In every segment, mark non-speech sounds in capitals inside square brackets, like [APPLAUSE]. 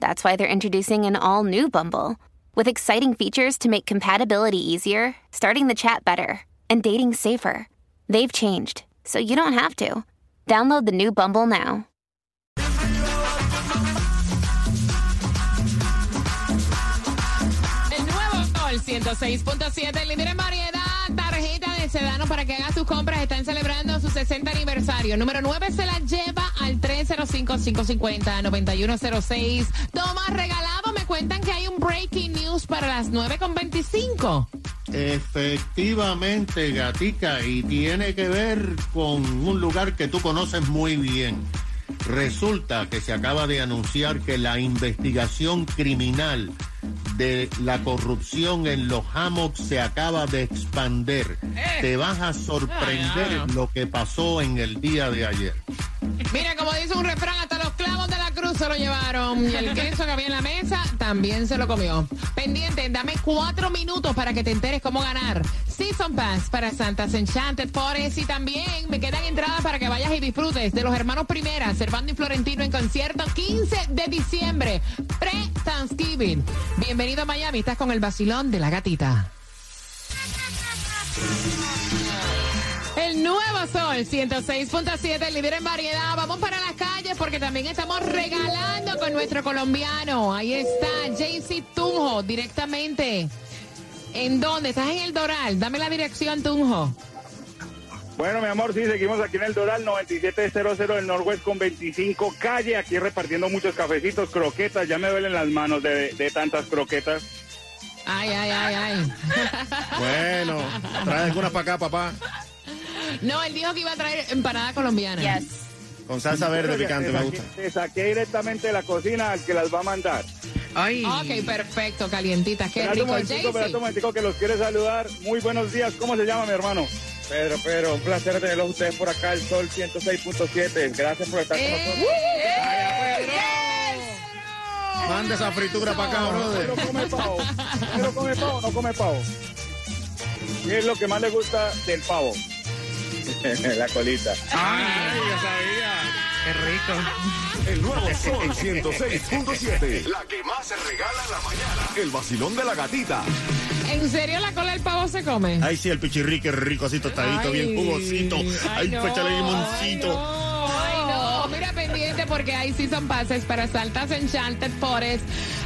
that's why they're introducing an all new Bumble with exciting features to make compatibility easier, starting the chat better, and dating safer. They've changed, so you don't have to. Download the new Bumble now. Nuevo 106.7, líder en variedad. Sedano para que haga sus compras. Están celebrando su 60 aniversario. Número 9 se la lleva al 305-550-9106. Toma regalado. Me cuentan que hay un breaking news para las 9.25. Efectivamente, Gatica, y tiene que ver con un lugar que tú conoces muy bien. Resulta que se acaba de anunciar que la investigación criminal de la corrupción en los hammocks se acaba de expander. Te vas a sorprender lo que pasó en el día de ayer. Mira, como dice un refrán, hasta los clavos de la cruz se lo llevaron. Y el queso que había en la mesa también se lo comió. Pendiente, dame cuatro minutos para que te enteres cómo ganar. Season Pass para Santas Enchanted Forest. Y también me quedan entradas para que vayas y disfrutes de los hermanos Primera, Servando y Florentino en concierto 15 de diciembre, pre-Thanksgiving. Bienvenido a Miami, estás con el vacilón de la gatita. Sol 106.7, líder en variedad. Vamos para las calles porque también estamos regalando con nuestro colombiano. Ahí está JC Tunjo directamente. ¿En dónde? ¿Estás en el Doral? Dame la dirección, Tunjo. Bueno, mi amor, sí, seguimos aquí en el Doral 9700 del Norwest con 25 calle, aquí repartiendo muchos cafecitos, croquetas, ya me duelen las manos de, de tantas croquetas. Ay, ay, ay, ay. Bueno, trae alguna para acá, papá. No, él dijo que iba a traer empanada colombiana. Yes. Con salsa verde picante, me gusta. Te saqué directamente de la cocina al que las va a mandar. Ay. Ok, perfecto, calientitas. Qué un rico. un JC. momentico que los quiere saludar. Muy buenos días, ¿cómo se llama mi hermano? Pedro, Pedro, un placer tenerlos ustedes por acá, el Sol 106.7. Gracias por estar con nosotros. ¡Eh! Manda esa fritura para acá, Pedro brother. come pavo. Pedro come pavo, no come pavo. ¿Qué es lo que más le gusta del pavo? [LAUGHS] la colita. Ay, ya sabía. Qué rico. El nuevo Sol 106.7. La que más se regala en la mañana. El vacilón de la gatita. ¿En serio la cola del pavo se come? Ay, sí, el pichirrique rico, así tostadito, bien jugosito. Ay, no, échale Ay, limoncito. no, ay, no. Mira, pendiente porque hay season passes para Saltas Enchanted Forest.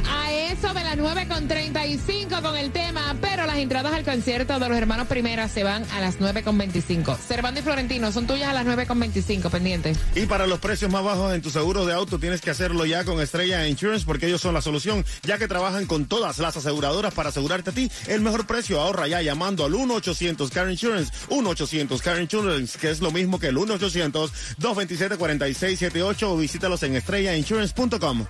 A eso de las 9.35 con el tema, pero las entradas al concierto de los hermanos Primera se van a las 9.25. Servando y Florentino son tuyas a las 9.25, pendiente. Y para los precios más bajos en tu seguro de auto tienes que hacerlo ya con Estrella Insurance porque ellos son la solución, ya que trabajan con todas las aseguradoras para asegurarte a ti el mejor precio. Ahorra ya llamando al 1-800 Car Insurance, 1-800 Car Insurance, que es lo mismo que el 1-800-227-4678 o visítalos en estrellainsurance.com.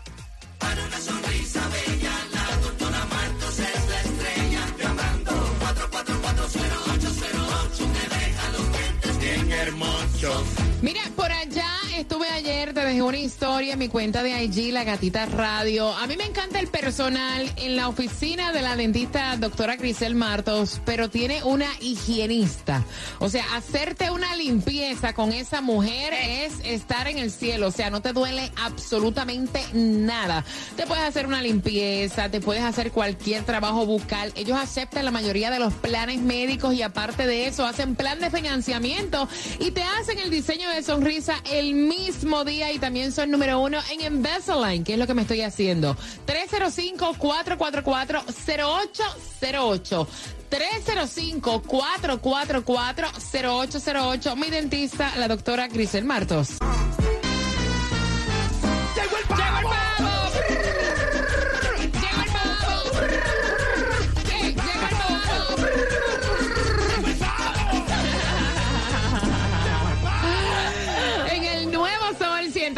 Mira, por allá estuve ayer, te dejé una historia en mi cuenta de IG, La Gatita Radio. A mí me encanta el personal en la oficina de la dentista doctora Grisel Martos, pero tiene una higienista. O sea, hacerte una limpieza con esa mujer es estar en el cielo. O sea, no te duele absolutamente nada. Te puedes hacer una limpieza, te puedes hacer cualquier trabajo bucal. Ellos aceptan la mayoría de los planes médicos y aparte de eso hacen plan de financiamiento y te hacen el diseño de sonrisa el mismo día y también son número uno en Invisalign, que es lo que me estoy haciendo. 305-444-0808. 305-444-0808. Mi dentista, la doctora Grisel Martos.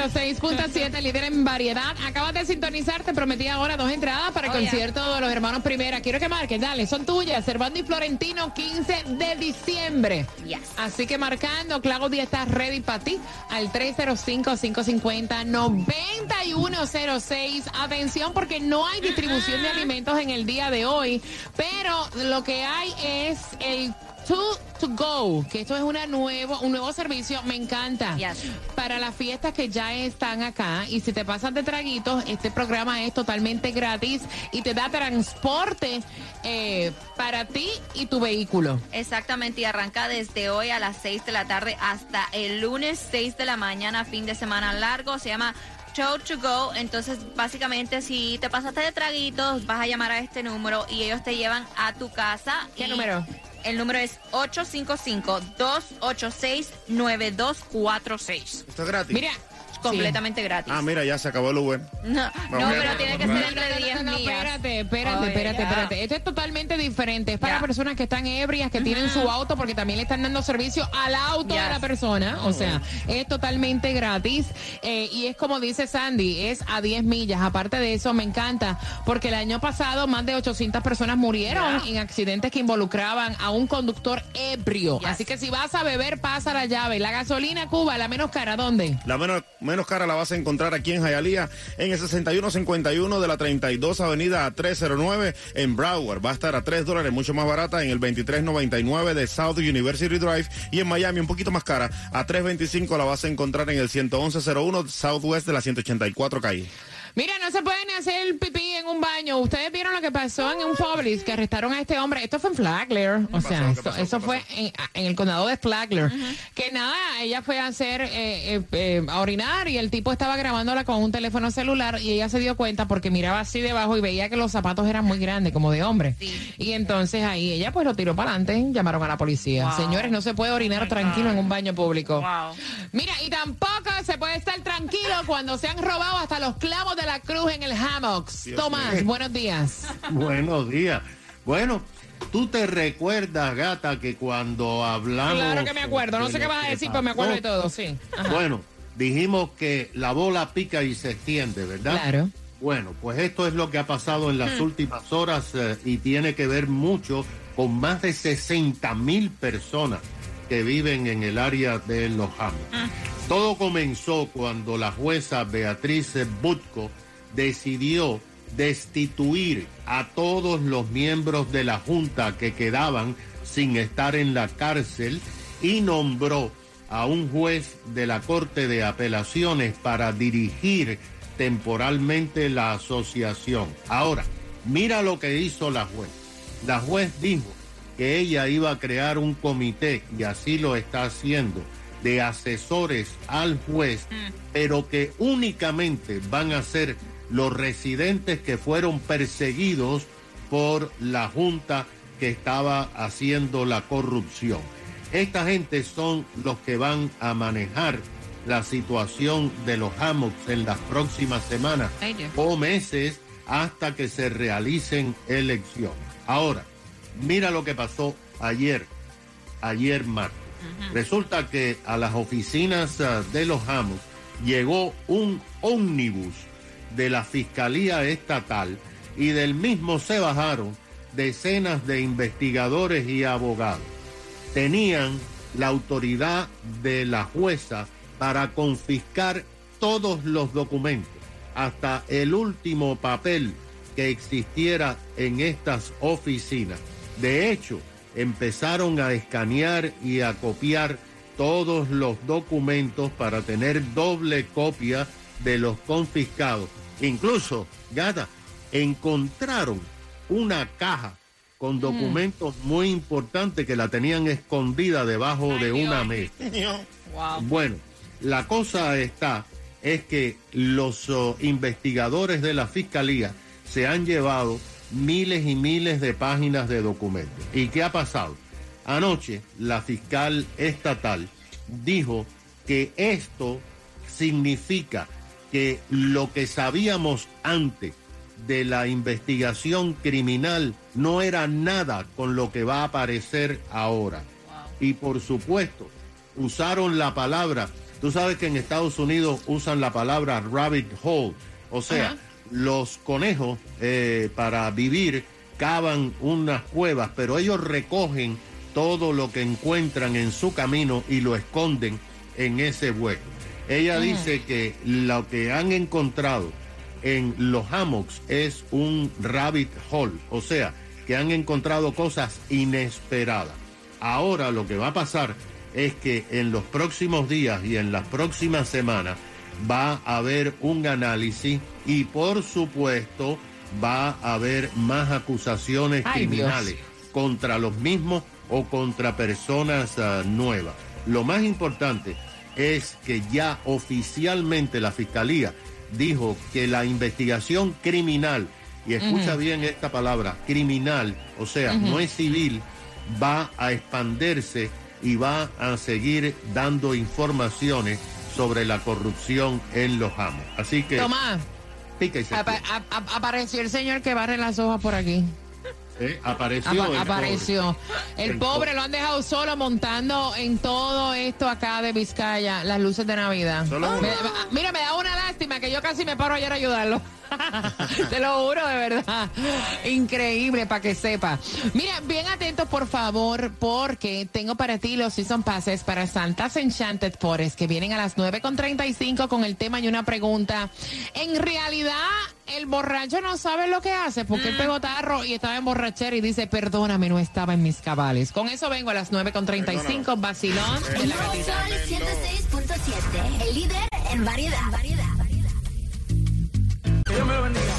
106.7, líder en variedad. Acabas de sintonizar, te prometí ahora dos entradas para el Oh, yeah. concierto de los hermanos Primera. Quiero que marques, dale, son tuyas. Servando y Florentino, 15 de diciembre. Yes. Así que marcando, Claudia está ready para ti al 305-550-9106. Atención, porque no hay distribución de alimentos en el día de hoy, pero lo que hay es el Two to Go, que esto es una nuevo, un nuevo servicio, me encanta. Yes. Para las fiestas que ya están acá, y si te pasas de traguitos, este programa es totalmente gratis y te da transporte eh, para ti y tu vehículo. Exactamente, y arranca desde hoy a las 6 de la tarde hasta el lunes 6 de la mañana, fin de semana largo. Se llama Show to Go. Entonces, básicamente, si te pasaste de traguitos, vas a llamar a este número y ellos te llevan a tu casa. ¿Qué y número? El número es 855-286-9246. Esto es gratis. Mira. Completamente gratis. Ah, mira, ya se acabó el Uber. No, no, pero tiene que ser entre no, 10 no, espérate, espérate, Oye, espérate, ya. espérate. Esto es totalmente diferente. Es para Ya. personas que están ebrias, que tienen su auto, porque también le están dando servicio al auto de Yes. la persona. O sea, es totalmente gratis. eh, y es como dice Sandy, es a 10 millas. Aparte de eso, me encanta, porque el año pasado más de 800 personas murieron en accidentes que involucraban a un conductor ebrio. Yes. Así que si vas a beber, pasa la llave. La gasolina Cuba, la menos cara, ¿dónde? La menos, menos cara la vas a encontrar aquí en Hialeah, en el 6151 de la 32 Avenida a 309 en Broward. Va a estar a 3 dólares, mucho más barata, en el 2399 de South University Drive. Y en Miami, un poquito más cara, a 325 la vas a encontrar en el 11101 Southwest de la 184 calle. Mira, no se pueden hacer pipí en un baño. Ustedes vieron lo que pasó en un Publix, que arrestaron a este hombre. Esto fue en Flagler. O sea, pasó? ¿Qué esto- pasó? eso ¿Qué fue en, en el condado de Flagler. Que nada, ella fue a hacer, eh, eh, eh, a orinar y el tipo estaba grabándola con un teléfono celular y ella se dio cuenta porque miraba así debajo y veía que los zapatos eran muy grandes, como de hombre. Sí. Y entonces ahí ella pues lo tiró para adelante, llamaron a la policía. Wow. Señores, no se puede orinar tranquilo en un baño público. Wow. Mira, y tampoco se puede cuando se han robado hasta los clavos de la cruz en el hammocks. Tomás, buenos días. [LAUGHS] Buenos días. Bueno, tú te recuerdas, gata, que cuando hablamos. Claro que me acuerdo. No sé qué vas a decir, pero me acuerdo de todo, sí. Ajá. Bueno, dijimos que la bola pica y se extiende, ¿verdad? Claro. Bueno, pues esto es lo que ha pasado en las últimas horas eh, y tiene que ver mucho con más de 60 mil personas que viven en el área de Los Amos. Todo comenzó cuando la jueza Beatriz Butko decidió destituir a todos los miembros de la Junta que quedaban sin estar en la cárcel y nombró a un juez de la Corte de Apelaciones para dirigir temporalmente la asociación. Ahora, mira lo que hizo la juez. La juez dijo que ella iba a crear un comité, y así lo está haciendo, de asesores al juez, pero que únicamente van a ser los residentes que fueron perseguidos por la junta que estaba haciendo la corrupción. Esta gente son los que van a manejar la situación de los hammocks en las próximas semanas o meses hasta que se realicen elecciones. Ahora, mira lo que pasó ayer, ayer martes. Resulta que a las oficinas ah, de los Hammocks llegó un ómnibus de la Fiscalía Estatal y del mismo se bajaron decenas de investigadores y abogados. Tenían la autoridad de la jueza para confiscar todos los documentos, hasta el último papel que existiera en estas oficinas. De hecho, empezaron a escanear y a copiar todos los documentos para tener doble copia de los confiscados. Incluso, Gata, encontraron una caja con documentos muy importantes que la tenían escondida debajo de una mesa. Wow. Bueno, la cosa está es que los oh, investigadores de la fiscalía se han llevado miles y miles de páginas de documentos. ¿Y qué ha pasado? Anoche la fiscal estatal dijo que esto significa que lo que sabíamos antes de la investigación criminal no era nada con lo que va a aparecer ahora. Y por supuesto, usaron la palabra Tú sabes que en Estados Unidos usan la palabra rabbit hole, o sea. Los conejos eh, para vivir cavan unas cuevas, pero ellos recogen todo lo que encuentran en su camino y lo esconden en ese hueco. Ella dice que lo que han encontrado en los hammocks es un rabbit hole, o sea, que han encontrado cosas inesperadas. Ahora lo que va a pasar es que en los próximos días y en las próximas semanas va a haber un análisis y por supuesto va a haber más acusaciones Ay, Dios. criminales contra los mismos o contra personas ah, nuevas. Lo más importante es que ya oficialmente la Fiscalía dijo que la investigación criminal, y escucha bien esta palabra, criminal, o sea, no es civil, va a expandirse y va a seguir dando informaciones sobre la corrupción en los amos. Así que Tomás, pica y se apareció el señor que barre las hojas por aquí. Eh, apareció. Apa- el apareció. pobre. El, El pobre po- lo han dejado solo montando en todo esto acá de Vizcaya, las luces de Navidad. Me- mira, me da una lástima que yo casi me paro ayer a ayudarlo. [LAUGHS] Te lo juro, de verdad. Increíble, para que sepa. Mira, bien atentos, por favor, porque tengo para ti los season passes para Santa's Enchanted Forest, que vienen a las 9.35 con el tema y una pregunta. En realidad, el borracho no sabe lo que hace, porque él pegó tarro y estaba en borrachera y dice, perdóname, no estaba en mis cabales. Con eso vengo a las 9.35, vacilón de la gatita. Sol 106.7, el líder en variedad. variedad. Dios me lo bendiga.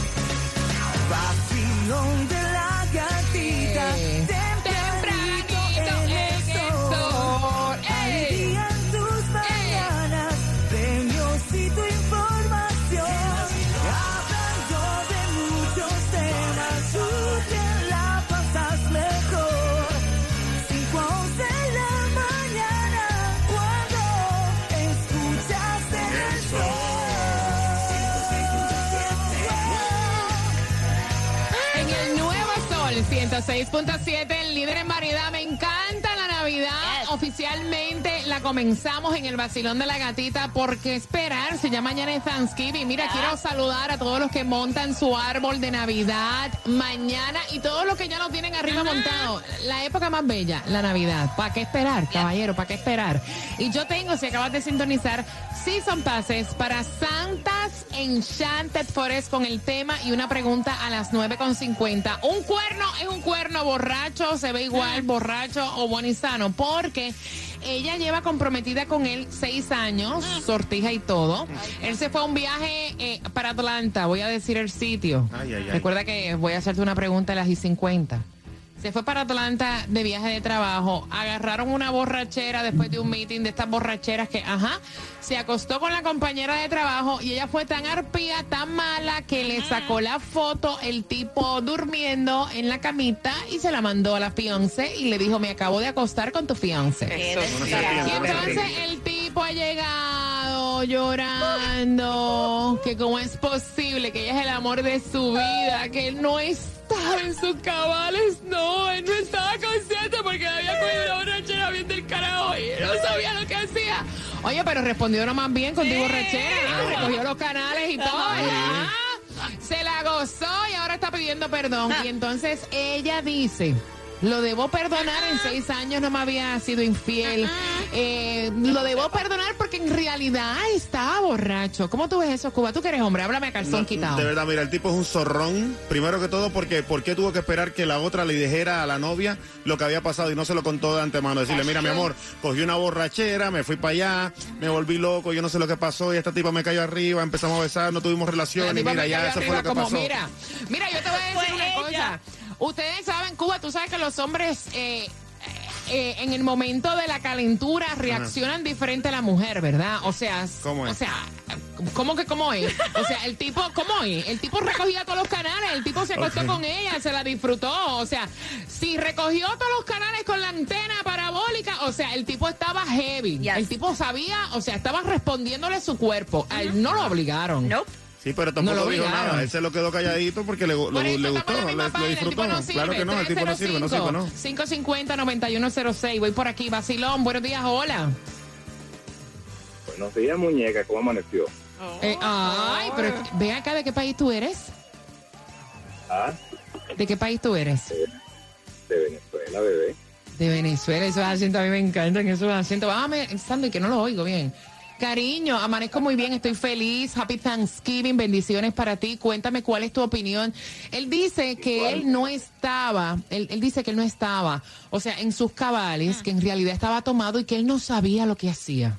106.7, el líder en variedad. Me encanta la Navidad. Oficialmente la comenzamos en el Basilón de la Gatita. porque esperar? Si ya mañana es Thanksgiving. Mira, quiero saludar a todos los que montan su árbol de Navidad mañana y todos los que ya lo tienen arriba montado. La época más bella, la Navidad. ¿Para qué esperar, caballero? ¿Para qué esperar? Y yo tengo, si acabas de sintonizar, Season Passes para Santas Enchanted Forest con el tema y una pregunta a las 9.50. Un cuerno es un cuerno borracho, se ve igual borracho o sano, porque ella lleva comprometida con él seis años, sortija y todo. Él se fue a un viaje eh, para Atlanta, voy a decir el sitio. Ay, ay, ay. Recuerda que voy a hacerte una pregunta a las y 50. Se fue para Atlanta de viaje de trabajo. Agarraron una borrachera después de un meeting de estas borracheras que, ajá, se acostó con la compañera de trabajo y ella fue tan arpía, tan mala que le sacó la foto el tipo durmiendo en la camita y se la mandó a la fiance y le dijo, me acabo de acostar con tu fiance. Y entonces el tipo ha llegado llorando, que cómo es posible que ella es el amor de su vida, que él no estaba en sus cabales, no, él no estaba consciente porque había cogido la borrachera bien del carajo y no sabía lo que hacía. Oye, pero respondió nomás bien con tu borrachera, ¿no? recogió los canales y todo, ¿verdad? Se la gozó y ahora está pidiendo perdón. Y entonces ella dice, lo debo perdonar, en seis años no me había sido infiel. Eh, lo debo perdonar porque en realidad estaba borracho. ¿Cómo tú ves eso, Cuba? Tú que eres hombre, háblame a calzón No, quitado. De verdad, mira, el tipo es un zorrón. Primero que todo, porque ¿por qué tuvo que esperar que la otra le dijera a la novia lo que había pasado y no se lo contó de antemano? Decirle, mira, mi amor, cogí una borrachera, me fui para allá, me volví loco, yo no sé lo que pasó y esta tipa me cayó arriba, empezamos a besar, no tuvimos La relación y mira, ya eso fue lo que como, pasó. Mira, mira, yo te voy a decir Fue una ella. cosa. Ustedes saben, Cuba, tú sabes que los hombres eh, eh, en el momento de la calentura reaccionan diferente a la mujer, ¿verdad? O sea, ¿Cómo es? o sea, ¿cómo que cómo es? O sea, el tipo, ¿cómo es? El tipo recogía todos los canales, el tipo se acostó con ella, se la disfrutó, o sea, si recogió todos los canales con la antena parabólica, o sea, el tipo estaba heavy, Yes. el tipo sabía, o sea, estaba respondiéndole su cuerpo, a él no lo obligaron. Nope. Sí, pero No tampoco lo dijo nada. Él se lo quedó calladito porque le, lo- Por le gustó, le, el disfrutó. no claro que no, el tipo no sirve, no sirve, no. 550-9106. Voy por aquí, Basilón. Buenos días, hola. Buenos días, muñeca, ¿cómo amaneció? Eh, ay, pero ve acá, ¿de qué país tú eres? Ah, ¿De qué país tú eres? de Venezuela, bebé. De Venezuela, esos acentos a mí me encantan, esos acentos. Bájame, Sandy, que no lo oigo bien. Cariño, amanezco muy bien, estoy feliz. Happy Thanksgiving, bendiciones para ti. Cuéntame cuál es tu opinión. Él dice que él no estaba, él, él dice que él no estaba, o sea, en sus cabales, que en realidad estaba tomado y que él no sabía lo que hacía.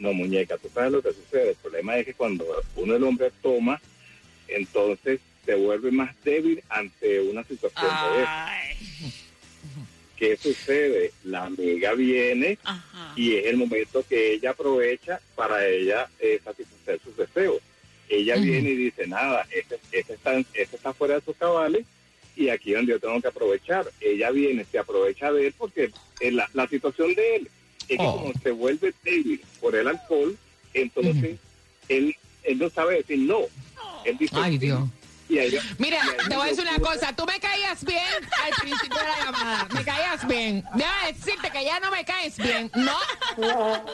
No, muñeca, tú sabes lo que sucede. El problema es que cuando uno el hombre toma, entonces se vuelve más débil ante una situación de esa. ¿Qué sucede? La amiga viene y es el momento que ella aprovecha para ella eh, satisfacer sus deseos. Ella viene y dice, nada, este, este está, este está fuera de sus cabales y aquí es donde yo tengo que aprovechar. Ella viene, se aprovecha de él porque eh, la, la situación de él es que Oh. como se vuelve débil por el alcohol, entonces él, él no sabe decir no. Él dice Ay, Dios. Mira, te voy a decir una cosa. Tú me caías bien al principio de la llamada. Me caías bien. Déjame decirte que ya no me caes bien. No,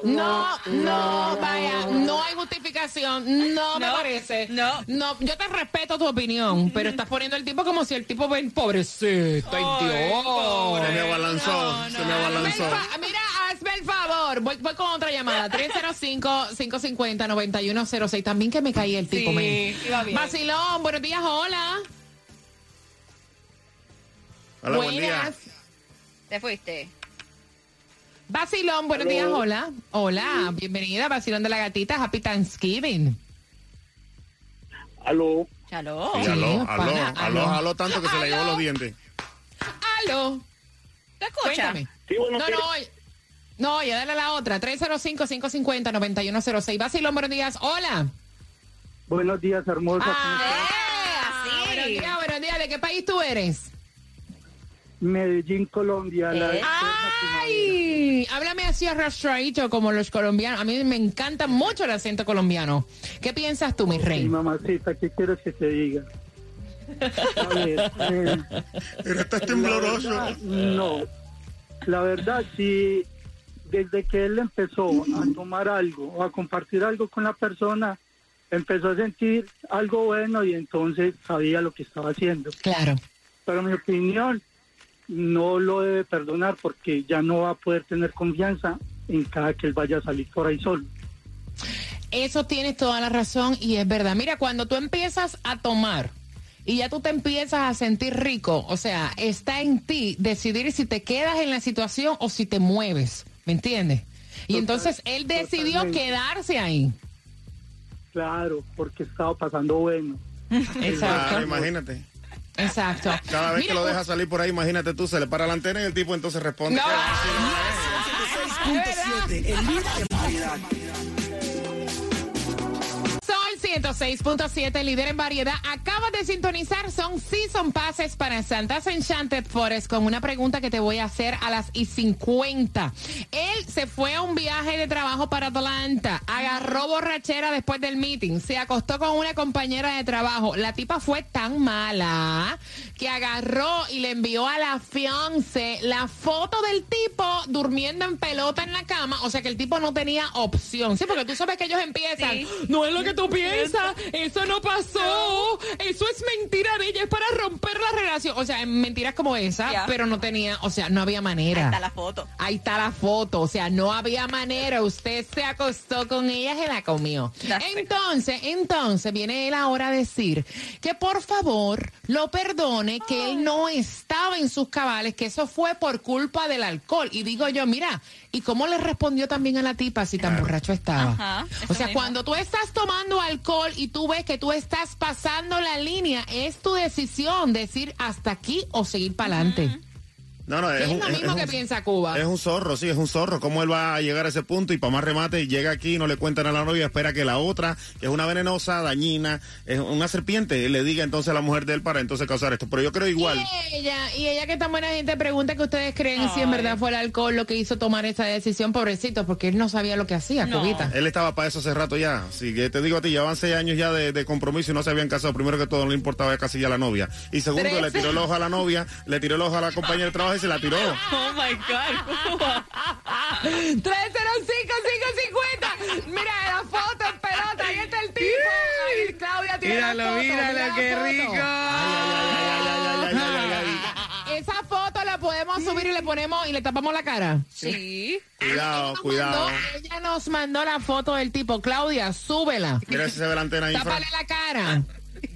no, no, vaya. No hay justificación. No, me No, parece. no. No, yo te respeto tu opinión, pero estás poniendo el tipo como si el tipo ven pobrecito. Ay, Dios. Se me abalanzó, se me abalanzó. Mira, el favor. Voy, voy con otra llamada. [LAUGHS] 305-550-9106. También que me caí el tipo, Sí, iba bien. Vacilón, buenos días, hola. Hola, buen día. Te fuiste. Vacilón, buenos días, hola. Hola, bienvenida, Vacilón de la Gatita. Happy Thanksgiving. Aló. Sí, aló, aló, pana, aló, aló. aló, tanto que se le llevó los dientes. Aló, ¿Te escucha? cuéntame. Sí, buenos No, no. No, ya dale a la otra. 305-550-9106. Vacilón, buenos días, hola. Buenos días, hermosa. Ah, así. buenos días, buenos días. ¿De qué país tú eres? Medellín, Colombia. La Eh. ¡Ay! Háblame así arrastradito como los colombianos. A mí me encanta mucho el acento colombiano. ¿Qué piensas tú, mi Mi rey? mamacita, ¿qué quieres que te diga? A ver, eh, Pero estás la tembloroso. verdad, no. La verdad, sí, desde que él empezó a tomar algo o a compartir algo con la persona, empezó a sentir algo bueno y entonces sabía lo que estaba haciendo. Claro. Pero mi opinión, no lo debe perdonar porque ya no va a poder tener confianza en cada que él vaya a salir por ahí solo. Eso tienes toda la razón y es verdad. Mira, cuando tú empiezas a tomar y ya tú te empiezas a sentir rico, o sea, está en ti decidir si te quedas en la situación o si te mueves, ¿me entiendes? Y Total- entonces él decidió totalmente. quedarse ahí. Claro, porque estaba pasando bueno. [LAUGHS] Claro, Exacto. imagínate. Exacto. Cada vez Mira, que lo deja salir por ahí, imagínate tú, se le para la antena y el tipo entonces responde. No. [LAUGHS] el líder 106.7, líder en variedad. Acabas de sintonizar, son Season Passes para Santa's Enchanted Forest con una pregunta que te voy a hacer a las y 50. Él se fue a un viaje de trabajo para Atlanta, agarró borrachera después del meeting, se acostó con una compañera de trabajo. La tipa fue tan mala que agarró y le envió a la fiance la foto del tipo durmiendo en pelota en la cama. O sea que el tipo no tenía opción. Sí, porque tú sabes que ellos empiezan. Sí. No es lo que tú piensas, eso no pasó, eso es mentira de ella, es para romper la relación. O sea, mentiras como esa, pero no tenía, o sea, no había Ahí manera. está la foto. Ahí está la foto, o sea, no había manera. Usted se acostó con ella, se la comió. That's it. Entonces, entonces viene él ahora a decir que por favor lo perdone, que él no estaba en sus cabales, que eso fue por culpa del alcohol. Y digo yo, mira, ¿y cómo le respondió también a la tipa si tan borracho estaba? Ajá, o eso sea, mismo. cuando tú estás tomando alcohol y tú ves que tú estás pasando la línea, es tu decisión decir hasta aquí o seguir para adelante. No, no, es, Es un, lo es- mismo es que un- piensa Cuba. Es un zorro, sí, es un zorro. ¿Cómo él va a llegar a ese punto? Y para más remate, llega aquí y no le cuentan a la novia, espera que la otra, que es una venenosa, dañina, es una serpiente, le diga entonces a la mujer de él para entonces causar esto. Pero yo creo igual. Y ella, y ella que tan buena gente pregunta que ustedes creen si en verdad fue el alcohol lo que hizo tomar esa decisión, pobrecito, porque él no sabía lo que hacía, No. Cubita. Él estaba para eso hace rato ya. Así que te digo a ti, llevaban seis años ya de, de compromiso y no se habían casado. Primero que todo, no le importaba casi ya la novia. Y segundo, le tiró el ojo a la novia, le tiró el ojo a la compañera de trabajo y se la tiró. Oh my God. [LAUGHS] Cuba. 305-550 Mira la foto en pelota, ahí está el tipo. Ahí Claudia tiene la Míralo, foto. míralo, mira la qué foto. rico. [LAUGHS] Esa foto la podemos subir y le ponemos y le tapamos la cara. Sí. Cuidado, Nos cuidado. mandó- ella nos mandó la foto del tipo. Claudia, súbela. Mira si se ve la antena ahí, Fran. Tápale la cara.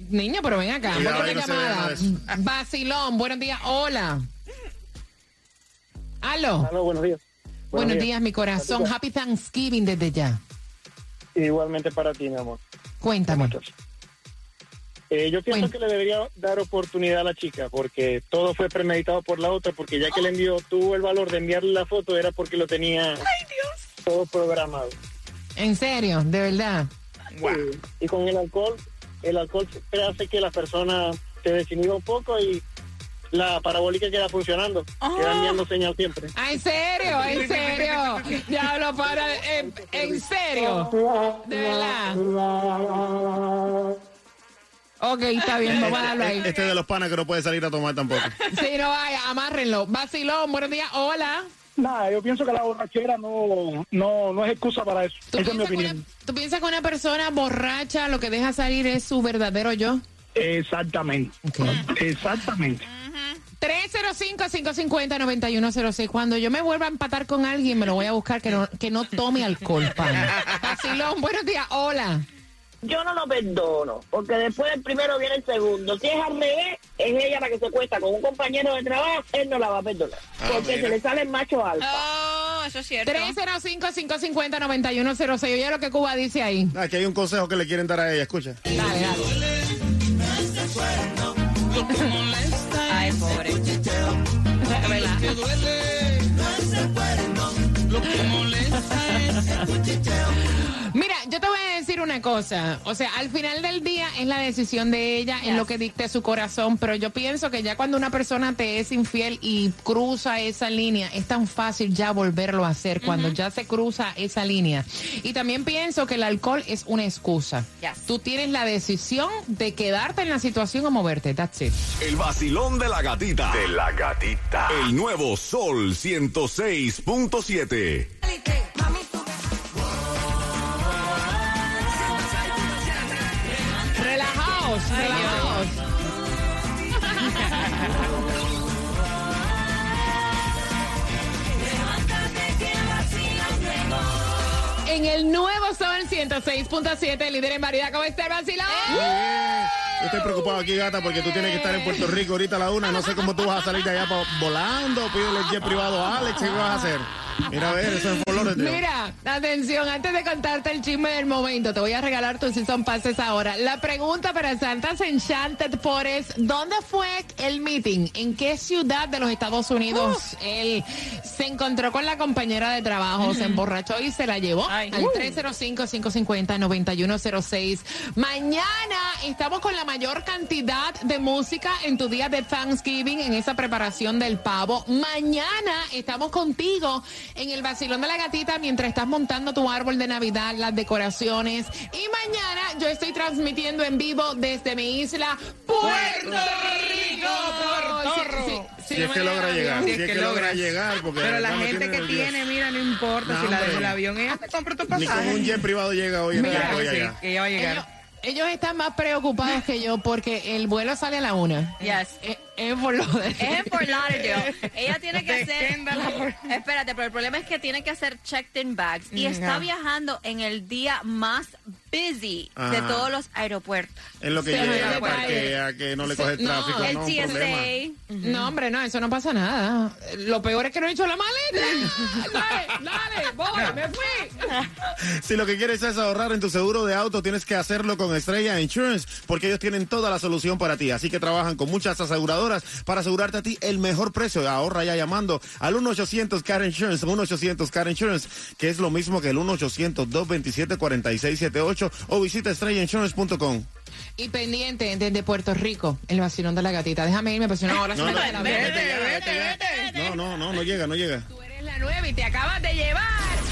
Niño, pero ven acá. Cuidado no llamada. Vacilón, buenos días. Hola. Aló. Aló, buenos días. Buenos días, mi corazón. Happy Thanksgiving desde ya. Igualmente para ti, mi amor. Cuéntame. Eh, yo pienso que le debería dar oportunidad a la chica porque todo fue premeditado por la otra, porque ya que le envió, tuvo el valor de enviarle la foto, era porque lo tenía todo programado. En serio, de verdad. Sí. Y con el alcohol, el alcohol hace que la persona se desinhiba un poco y la parabólica queda funcionando, queda enviando señal siempre. Ah, en serio, en serio. Diablo, para. En, en serio. De verdad. Ok, está bien, vamos a darlo ahí. Este es de los panas que no puede salir a tomar tampoco. Sí, no vaya, amárrenlo. Vacilón, buenos días. Hola. Nada, yo pienso que la borrachera no, no, no es excusa para eso. ¿Tú piensas, que una, ¿Tú piensas que una persona borracha lo que deja salir es su verdadero yo? Exactamente. Exactamente. 305-550-9106. Cuando yo me vuelva a empatar con alguien, me lo voy a buscar que no, que no tome alcohol, pana. Vacilón, buenos días. Hola. Yo no lo perdono, porque después del primero viene el segundo. Si es al revés, es ella la que se cuesta con un compañero de trabajo, él no la va a perdonar. Ah, porque mira. se le sale el macho alfa. Oh, eso es cierto. 305-550-9106. Oye lo que Cuba dice ahí. Aquí hay un consejo que le quieren dar a ella, escucha. Dale, dale. Pobre. ¿Verdad? Mira, yo te voy a decir una cosa. O sea, al final del día es la decisión de ella en lo que dicte su corazón, pero yo pienso que ya cuando una persona te es infiel y cruza esa línea, es tan fácil ya volverlo a hacer cuando ya se cruza esa línea. Y también pienso que el alcohol es una excusa. Yes. Tú tienes la decisión de quedarte en la situación o moverte. That's it. El vacilón de la gatita. De la gatita. El nuevo Sol 106.7. Relajaos, relajaos. En el nuevo Sol 106.7, líder en variedad, ¿cómo está el vacilón? Yo estoy preocupado aquí, gata, porque tú tienes que estar en Puerto Rico ahorita a la una. No sé cómo tú vas a salir de allá volando. Pídele el jet privado a Alex. ¿Qué vas a hacer? Mira, a ver, eso es Flores. Mira, atención, antes de contarte el chisme del momento, te voy a regalar tus season passes ahora. La pregunta para Santas Enchanted Forest, ¿dónde fue el meeting? ¿En qué ciudad de los Estados Unidos él se encontró con la compañera de trabajo, se emborrachó y se la llevó? Ay. Al 305-550-9106. Mañana estamos con la mayor cantidad de música en tu día de Thanksgiving, en esa preparación del pavo. Mañana estamos contigo en el vacilón de la gatita mientras estás montando tu árbol de Navidad, las decoraciones. Y mañana yo estoy transmitiendo en vivo desde mi isla, Puerto Rico. Puerto Sí, sí, sí, Si es no que me logra llegar, si es que logra llegar, porque Pero la gente que nervioso. tiene, mira, no importa No, si la deja el avión. Ella te compra tu Ni pasaje. con un jet privado llega hoy. Mira, espera, voy Sí, allá. ella va a llegar. Ellos, ellos están más preocupados que yo porque el vuelo sale a la una. Yes. Es, es por lo de... Es en Fort Lauderdale. Ella tiene que hacer. Espérate, pero el problema es que tiene que hacer checked-in bags y Mm, está viajando en el día más busy de todos los aeropuertos. Es lo que Se llega detalle. que, a que no le coge Se- no, tráfico. el no, problema. TSA. No, hombre, no, eso no pasa nada. Lo peor es que no he hecho la maleta. [LAUGHS] dale, dale, voy, me fui. [LAUGHS] Si lo que quieres es ahorrar en tu seguro de auto, tienes que hacerlo con Estrella Insurance, porque ellos tienen toda la solución para ti. Así que trabajan con muchas aseguradoras para asegurarte a ti el mejor precio. Ahorra ya llamando al 1-800-CAR Insurance, 1-800-CAR Insurance, que es lo mismo que el 1-800-227-4678, o visita estrellainsurance.com. Y pendiente desde Puerto Rico, el vacilón de la gatita. Déjame irme, pues si no, ahora se No, me no, cae la vete, mente. vete, vete, vete. No, no, no, no llega, no llega. Tú eres la nueva y te acabas de llevar.